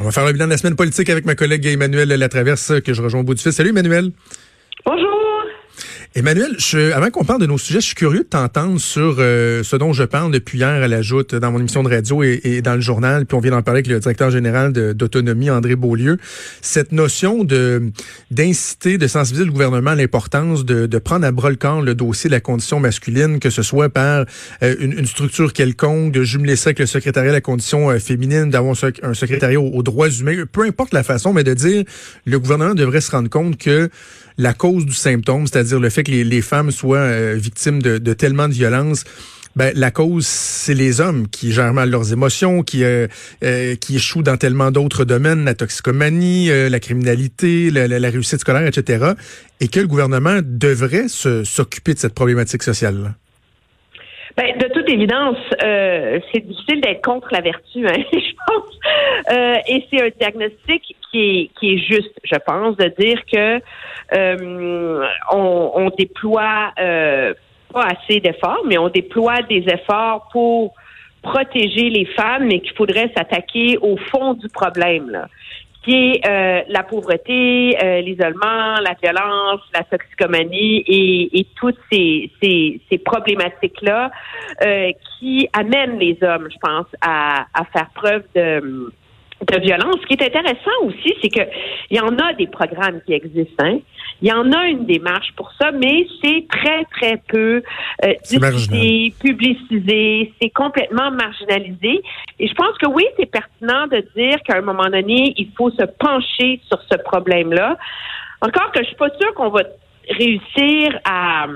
On va faire le bilan de la semaine politique avec ma collègue Emmanuel Latraverse, que je rejoins au bout du fil. Salut Emmanuel. Bonjour. Emmanuel, je, avant qu'on parle de nos sujets, je suis curieux de t'entendre sur euh, ce dont je parle depuis hier à la joute dans mon émission de radio et, dans le journal, puis on vient d'en parler avec le directeur général d'autonomie, André Beaulieu. Cette notion de d'inciter, de sensibiliser le gouvernement à l'importance de, de, prendre à bras le corps le dossier de la condition masculine, que ce soit par euh, une, structure quelconque, de jumeler ça avec le secrétariat de la condition euh, féminine, d'avoir un, secrétariat aux, aux droits humains, peu importe la façon, mais de dire le gouvernement devrait se rendre compte que la cause du symptôme, c'est-à-dire le fait que les, femmes soient euh, victimes de, tellement de violence, ben, la cause, c'est les hommes qui gèrent mal leurs émotions, qui euh, euh, qui échouent dans tellement d'autres domaines, la toxicomanie, la criminalité, la, réussite scolaire, etc. Et que le gouvernement devrait s'occuper de cette problématique sociale-là. Ben, de évidence, euh, c'est difficile d'être contre la vertu, hein, je pense. Euh, et c'est un diagnostic qui est, qui est juste, je pense, de dire que euh, on, on, déploie euh, pas assez d'efforts, mais on déploie des efforts pour protéger les femmes, mais qu'il faudrait s'attaquer au fond du problème. Là qui est euh, la pauvreté, euh, l'isolement, la violence, la toxicomanie et, et toutes ces, ces, ces problématiques-là euh, qui amènent les hommes, je pense, à, à faire preuve de de violence. Ce qui est intéressant aussi, c'est que il y en a des programmes qui existent. Hein. Il y en a une démarche pour ça, mais c'est très très peu euh, discuté, publicisé, c'est complètement marginalisé. Et je pense que oui, c'est pertinent de dire qu'à un moment donné, il faut se pencher sur ce problème-là. Encore que je suis pas sûre qu'on va réussir à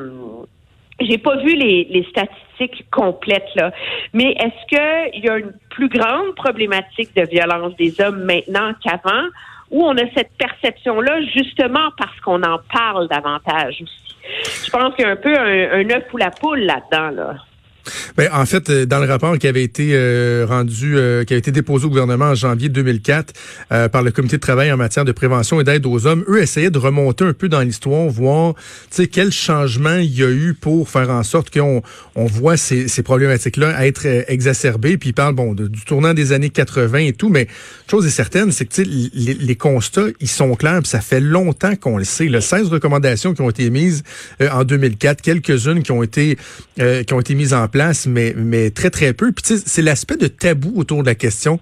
j'ai pas vu les, les, statistiques complètes là, mais est-ce qu'il y a une plus grande problématique de violence des hommes maintenant qu'avant, ou on a cette perception-là justement parce qu'on en parle davantage aussi? Je pense qu'il y a un peu un, un œuf ou la poule là-dedans là. Ben, en fait, euh, dans le rapport qui avait été euh, rendu, euh, qui a été déposé au gouvernement en janvier 2004 par le comité de travail en matière de prévention et d'aide aux hommes, eux essayaient de remonter un peu dans l'histoire, voir, tu sais, quel changement il y a eu pour faire en sorte qu'on on voit ces, ces problématiques-là être exacerbées. Puis ils parlent, bon, du tournant des années 80 et tout, mais chose est certaine, c'est que les, les constats, ils sont clairs. Puis ça fait longtemps qu'on le sait. Là, 16 recommandations qui ont été mises en 2004, quelques-unes qui ont été qui ont été mises en place, mais, mais très, très peu. Puis, c'est l'aspect de tabou autour de la question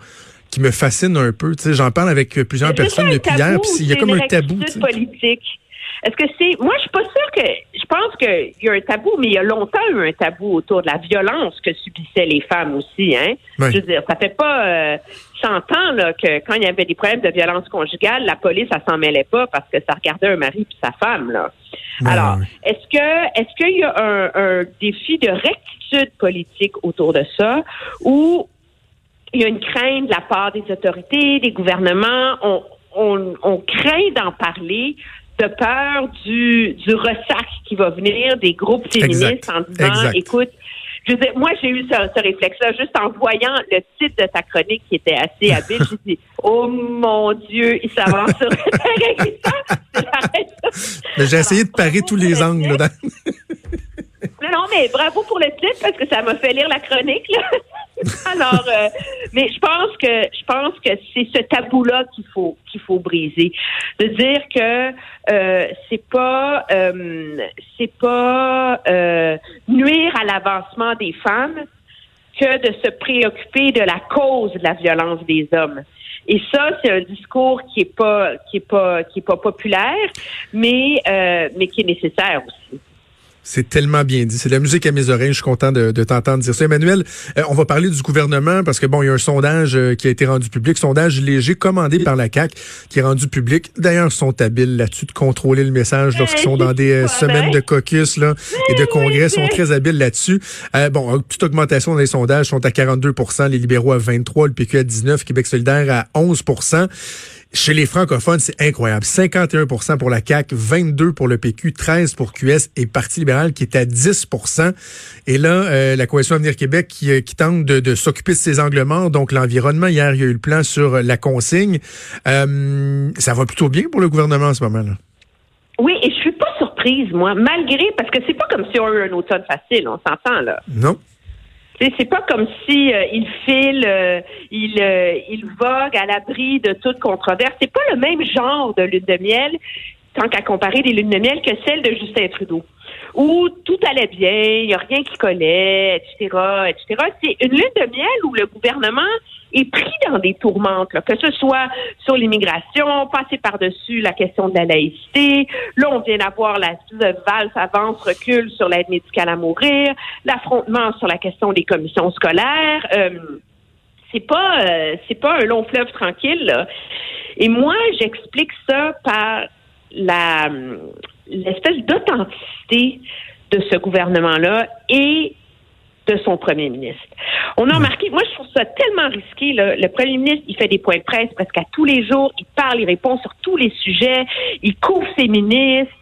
qui me fascine un peu. J'en parle avec plusieurs personnes depuis hier, puis il y a comme un tabou. politique? Est-ce que c'est. Moi, je suis pas sûre que. Je pense qu'il y a un tabou, mais il y a longtemps eu un tabou autour de la violence que subissaient les femmes aussi. Hein? Je veux dire, ça fait pas euh, 100 ans là, que quand il y avait des problèmes de violence conjugale, la police, ça s'en mêlait pas parce que ça regardait un mari puis sa femme. Là. Alors, est-ce que est-ce qu'il y a un, un défi de rectitude politique autour de ça ou il y a une crainte de la part des autorités, des gouvernements? On, on, on craint d'en parler de peur du, du ressac qui va venir des groupes féministes en disant, écoute, je veux moi, j'ai eu ce, ce réflexe-là juste en voyant le titre de ta chronique qui était assez habile. J'ai dit, oh mon Dieu, il s'avance sur J'ai essayé de parer tous les angles. Non, non, mais bravo pour le titre parce que ça m'a fait lire la chronique. Là. Alors, euh, mais je pense que je pense que c'est ce tabou-là qu'il faut faut briser, de dire que euh, c'est pas euh, c'est pas euh, nuire à l'avancement des femmes que de se préoccuper de la cause de la violence des hommes. Et ça, c'est un discours qui est pas qui est pas qui est pas populaire, mais mais qui est nécessaire aussi. C'est tellement bien dit. C'est la musique à mes oreilles. Je suis content de, de t'entendre dire ça. Emmanuel, euh, on va parler du gouvernement parce que bon, il y a un sondage euh, qui a été rendu public, sondage léger commandé par la CAC qui est rendu public. D'ailleurs, ils sont habiles là-dessus de contrôler le message lorsqu'ils sont dans des euh, semaines de caucus là et de congrès. Ils sont très habiles là-dessus. bon, toute augmentation dans les sondages sont à 42% les libéraux à 23%, le PQ à 19%, Québec solidaire à 11 chez les francophones, c'est incroyable. 51% pour la CAQ, 22 pour le PQ, 13 pour QS et Parti libéral qui est à 10% Et là, euh, la Coalition Avenir Québec qui, euh, qui tente de, s'occuper de ces angles morts, donc l'environnement. Hier, il y a eu le plan sur la consigne. Euh, ça va plutôt bien pour le gouvernement en ce moment-là. Oui, et je suis pas surprise, moi, malgré, parce que c'est pas comme si on a eu un automne facile, on s'entend là. Non C'est pas comme si euh, il file, euh, il, euh, il vogue à l'abri de toute controverse. C'est pas le même genre de lune de miel, tant qu'à comparer des lunes de miel, que celle de Justin Trudeau, où tout allait bien, il n'y a rien qui collait, etc., etc. C'est une lune de miel où le gouvernement est pris dans des tourmentes, que ce soit sur l'immigration, passer par-dessus la question de la laïcité. Là, on vient d'avoir la valse avance, recule sur l'aide médicale à mourir, l'affrontement sur la question des commissions scolaires. Euh, c'est pas euh, c'est pas un long fleuve tranquille. Là. Et moi, j'explique ça par la l'espèce d'authenticité de ce gouvernement-là et de son premier ministre. On a remarqué, moi je trouve ça tellement risqué. Le premier ministre, il fait des points de presse presque à tous les jours, il parle, il répond sur tous les sujets, il couvre ses ministres.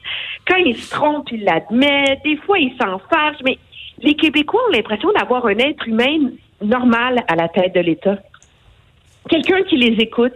Quand il se trompe, il l'admet. Des fois, il s'en fâche, mais les Québécois ont l'impression d'avoir un être humain normal à la tête de l'État. Quelqu'un qui les écoute,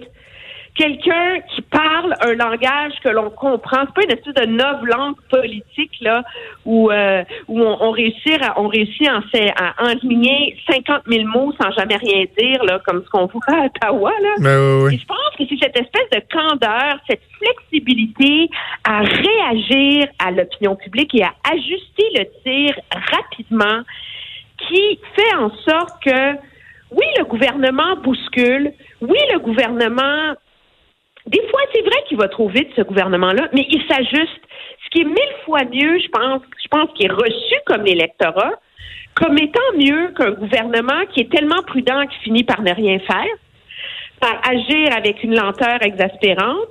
quelqu'un qui parle un langage que l'on comprend. C'est pas une espèce de noble langue politique là où euh, où on, réussit à, on réussit à, à enligner 50 000 mots sans jamais rien dire là comme ce qu'on voit à Ottawa là. Ben je pense que c'est cette espèce de candeur, cette flexibilité à réagir à l'opinion publique et à ajuster le tir rapidement qui fait en sorte que oui, le gouvernement bouscule. Oui, le gouvernement des fois, c'est vrai qu'il va trop vite, ce gouvernement-là, mais il s'ajuste. Ce qui est mille fois mieux, je pense, je pense qu'il est reçu comme l'électorat, comme étant mieux qu'un gouvernement qui est tellement prudent qu'il finit par ne rien faire, par agir avec une lenteur exaspérante.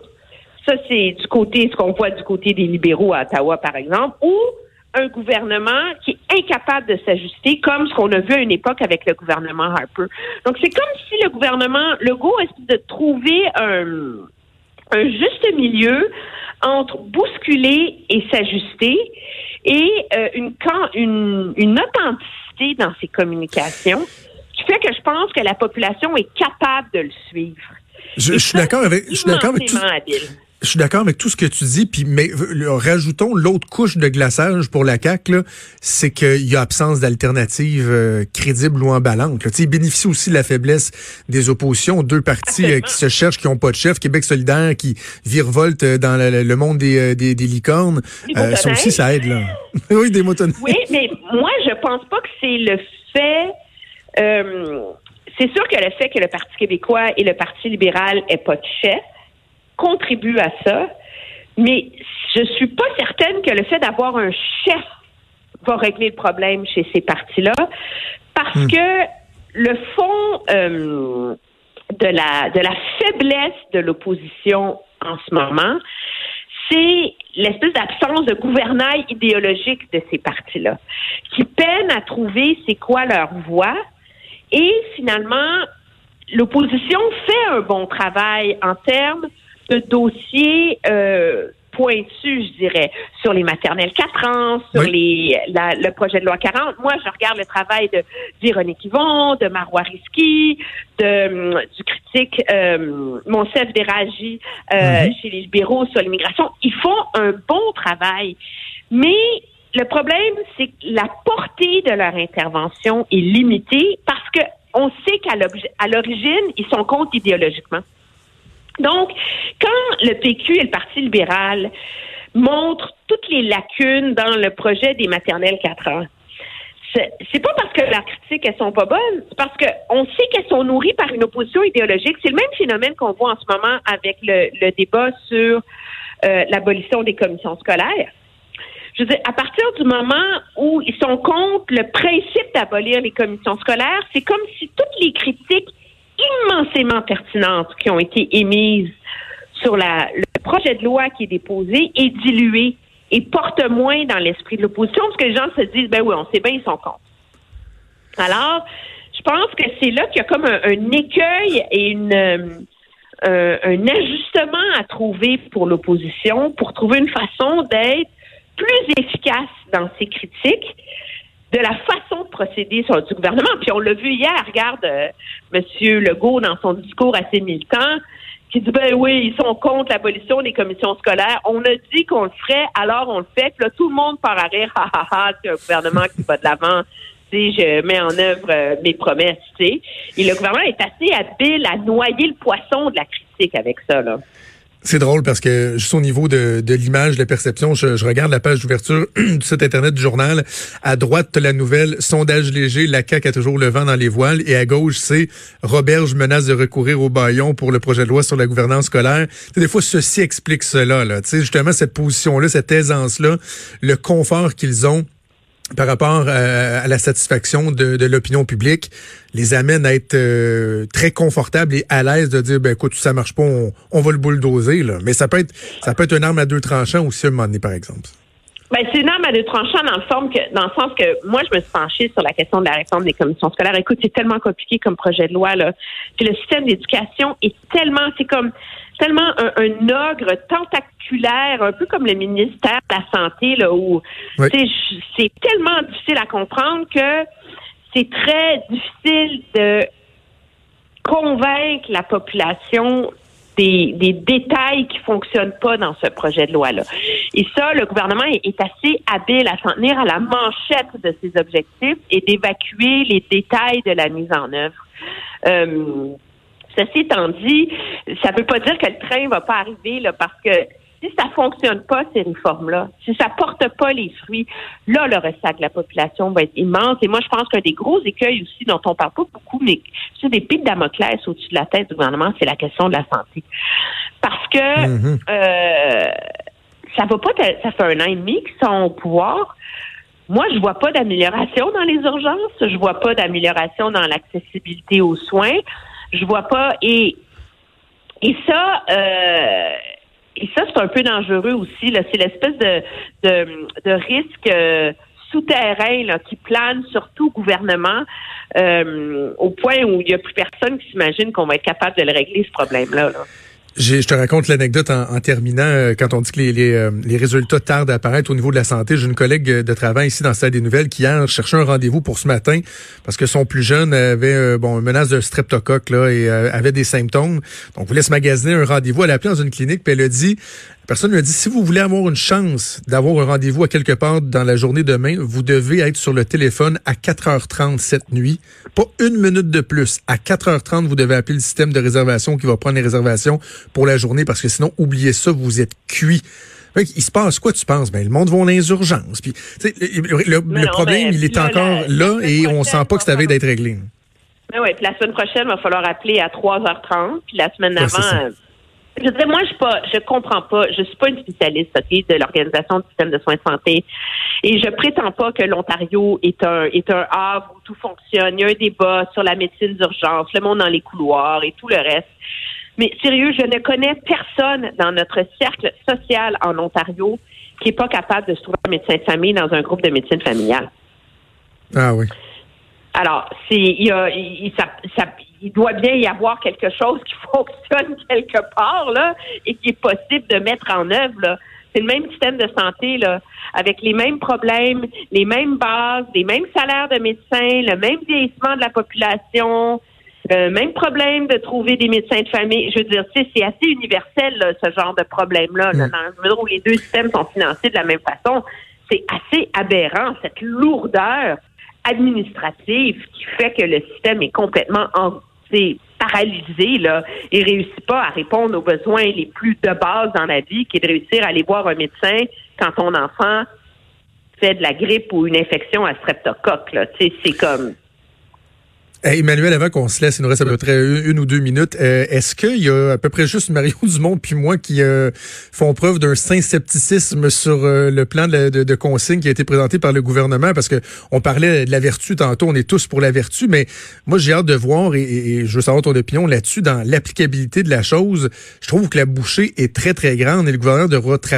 Ça, c'est du côté, ce qu'on voit du côté des libéraux à Ottawa, par exemple, ou un gouvernement qui est incapable de s'ajuster, comme ce qu'on a vu à une époque avec le gouvernement Harper. Donc, c'est comme si le gouvernement Legault essaie de trouver un, un juste milieu entre bousculer et s'ajuster et euh, une, une, une authenticité dans ses communications qui fait que je pense que la population est capable de le suivre. Je, je suis d'accord avec, je suis d'accord avec tout. Je suis d'accord avec tout ce que tu dis, puis mais rajoutons l'autre couche de glaçage pour la CAC, c'est qu'il y a absence d'alternatives euh, crédibles ou emballantes. Il bénéficie aussi de la faiblesse des oppositions, deux partis euh, qui se cherchent, qui n'ont pas de chef, Québec solidaire qui virevolte euh, dans le, monde des, des, licornes. ça aussi, ça aide là. oui, des motonneilles. Oui, mais moi, je pense pas que c'est le fait. c'est sûr que le fait que le Parti québécois et le Parti libéral aient pas de chef contribue à ça, mais je suis pas certaine que le fait d'avoir un chef va régler le problème chez ces partis-là, parce hmm. que le fond euh, de la de la faiblesse de l'opposition en ce moment, c'est l'espèce d'absence de gouvernail idéologique de ces partis-là, qui peinent à trouver c'est quoi leur voix, et finalement l'opposition fait un bon travail en termes de dossiers euh, pointus, je dirais, sur les maternelles 4 ans, sur les le projet de loi 40. Moi, je regarde le travail de Véronique Yvon, de Marois Risky, de, du critique euh, Monsef Déragi euh, mm-hmm. chez les libéraux sur l'immigration. Ils font un bon travail, mais le problème, c'est que la portée de leur intervention est limitée parce que on sait qu'à l'origine, ils sont contre idéologiquement. Donc, quand le PQ et le Parti libéral montrent toutes les lacunes dans le projet des maternelles 4 ans, c'est pas parce que leurs critiques elles sont pas bonnes, c'est parce qu'on sait qu'elles sont nourries par une opposition idéologique. C'est le même phénomène qu'on voit en ce moment avec le, débat sur euh, l'abolition des commissions scolaires. Je veux dire, à partir du moment où ils sont contre le principe d'abolir les commissions scolaires, c'est comme si toutes les critiques immensément pertinentes qui ont été émises sur le projet de loi qui est déposé est dilué et porte moins dans l'esprit de l'opposition parce que les gens se disent, ben oui, on sait bien, ils sont contre. Alors, je pense que c'est là qu'il y a comme un, écueil et une, euh, un ajustement à trouver pour l'opposition pour trouver une façon d'être plus efficace dans ses critiques de la façon de procéder sur du gouvernement. Puis on l'a vu hier, regarde euh, M. Legault dans son discours assez militant, qui dit ben oui, ils sont contre l'abolition des commissions scolaires. On a dit qu'on le ferait, alors on le fait. Puis là, tout le monde part à rire, ha ha ha, c'est un gouvernement qui va de l'avant. sais, je mets en œuvre euh, mes promesses, tu sais. Et le gouvernement est assez habile à noyer le poisson de la critique avec ça, là. C'est drôle parce que juste au niveau de, de l'image, de la perception, je, regarde la page d'ouverture du site internet du journal. À droite, la nouvelle sondage léger, la CAQ a toujours le vent dans les voiles. Et à gauche, c'est Roberge menace de recourir au baillon pour le projet de loi sur la gouvernance scolaire. des fois, ceci explique cela. Là. sais, justement, cette position-là, cette aisance-là, le confort qu'ils ont par rapport à, la satisfaction de, l'opinion publique, les amène à être euh, très confortables et à l'aise de dire, ben écoute, ça marche pas, on, va le bulldozer. Là. Mais ça peut être ça peut être une arme à deux tranchants aussi à un moment donné, par exemple. Ben, c'est une arme à deux tranchants dans le, forme que, dans le sens que moi, je me suis penchée sur la question de la réforme des commissions scolaires. Écoute, c'est tellement compliqué comme projet de loi. Là. Puis le système d'éducation est tellement, c'est comme tellement un, ogre un peu comme le ministère de la Santé, là, où c'est tellement difficile à comprendre que c'est très difficile de convaincre la population des, détails qui fonctionnent pas dans ce projet de loi-là. Et ça, le gouvernement est, assez habile à s'en tenir à la manchette de ses objectifs et d'évacuer les détails de la mise en œuvre. Euh, Ceci étant dit, ça ne veut pas dire que le train va pas arriver là, parce que si ça fonctionne pas, ces réformes-là, si ça porte pas les fruits, là, le ressac de la population va être immense. Et moi, je pense qu'un des gros écueils aussi dont on parle pas beaucoup, mais c'est des pics Damoclès au-dessus de la tête du gouvernement, c'est la question de la santé. Parce que mm-hmm. euh, ça va pas, ça fait un an et demi qu'ils sont au pouvoir. Moi, je vois pas d'amélioration dans les urgences. Je vois pas d'amélioration dans l'accessibilité aux soins je vois pas. Et, et ça, euh, et ça, c'est un peu dangereux aussi. Là. C'est l'espèce de, de, de risque euh, souterrain là, qui plane sur tout gouvernement euh, au point où il n'y a plus personne qui s'imagine qu'on va être capable de le régler, ce problème-là. là je te raconte l'anecdote en, terminant. Euh, quand on dit que euh, les, résultats tardent à apparaître au niveau de la santé, j'ai une collègue de travail ici dans le salle des nouvelles qui hier cherchait un rendez-vous pour ce matin parce que son plus jeune avait euh, bon une menace de streptocoque là et avait des symptômes. Donc, voulait se magasiner un rendez-vous. Elle a appelé dans une clinique puis elle a dit personne lui a dit si vous voulez avoir une chance d'avoir un rendez-vous à quelque part dans la journée demain, vous devez être sur le téléphone à 4h30 cette nuit. Pas une minute de plus. À 4h30, vous devez appeler le système de réservation qui va prendre les réservations pour la journée parce que sinon, oubliez ça, vous êtes cuit. Il se passe quoi, tu penses? Ben, le monde va dans les urgences. Puis, le, problème, il est encore là et on sent pas que ça avait d'être réglé. Mais oui, puis la semaine prochaine, il va falloir appeler à 3h30. Puis la semaine d'avant, je dis, moi, je pas, je comprends pas. Je suis pas une spécialiste de l'organisation du système de soins de santé, et je prétends pas que l'Ontario est un est un havre où tout fonctionne. Il y a un débat sur la médecine d'urgence, le monde dans les couloirs et tout le reste. Mais sérieux, je ne connais personne dans notre cercle social en Ontario qui est pas capable de se trouver un médecin de famille dans un groupe de médecine familiale. Ah oui. Alors, c'est il y a il, ça, ça, il doit bien y avoir quelque chose qui fonctionne quelque part là et qui est possible de mettre en œuvre. C'est le même système de santé là, avec les mêmes problèmes, les mêmes bases, les mêmes salaires de médecins, le même vieillissement de la population, le même problème de trouver des médecins de famille. Je veux dire, c'est assez universel ce genre de problème-là, là, dans le où les deux systèmes sont financés de la même façon. C'est assez aberrant cette lourdeur administrative qui fait que le système est complètement en, paralysé là, et réussit pas à répondre aux besoins les plus de base dans la vie, qui est de réussir à aller voir un médecin quand ton enfant fait de la grippe ou une infection à streptocoque. C'est comme Emmanuel, avant qu'on se laisse, il nous reste à peu près une, ou deux minutes. Euh, est-ce qu'il y a à peu près juste Mario Dumont puis moi qui euh, font preuve d'un saint scepticisme sur euh, le plan de, de, consigne qui a été présenté par le gouvernement? Parce que on parlait de la vertu tantôt, on est tous pour la vertu, mais moi j'ai hâte de voir et, et, je veux savoir ton opinion là-dessus dans l'applicabilité de la chose. Je trouve que la bouchée est très très grande et le gouvernement devra travailler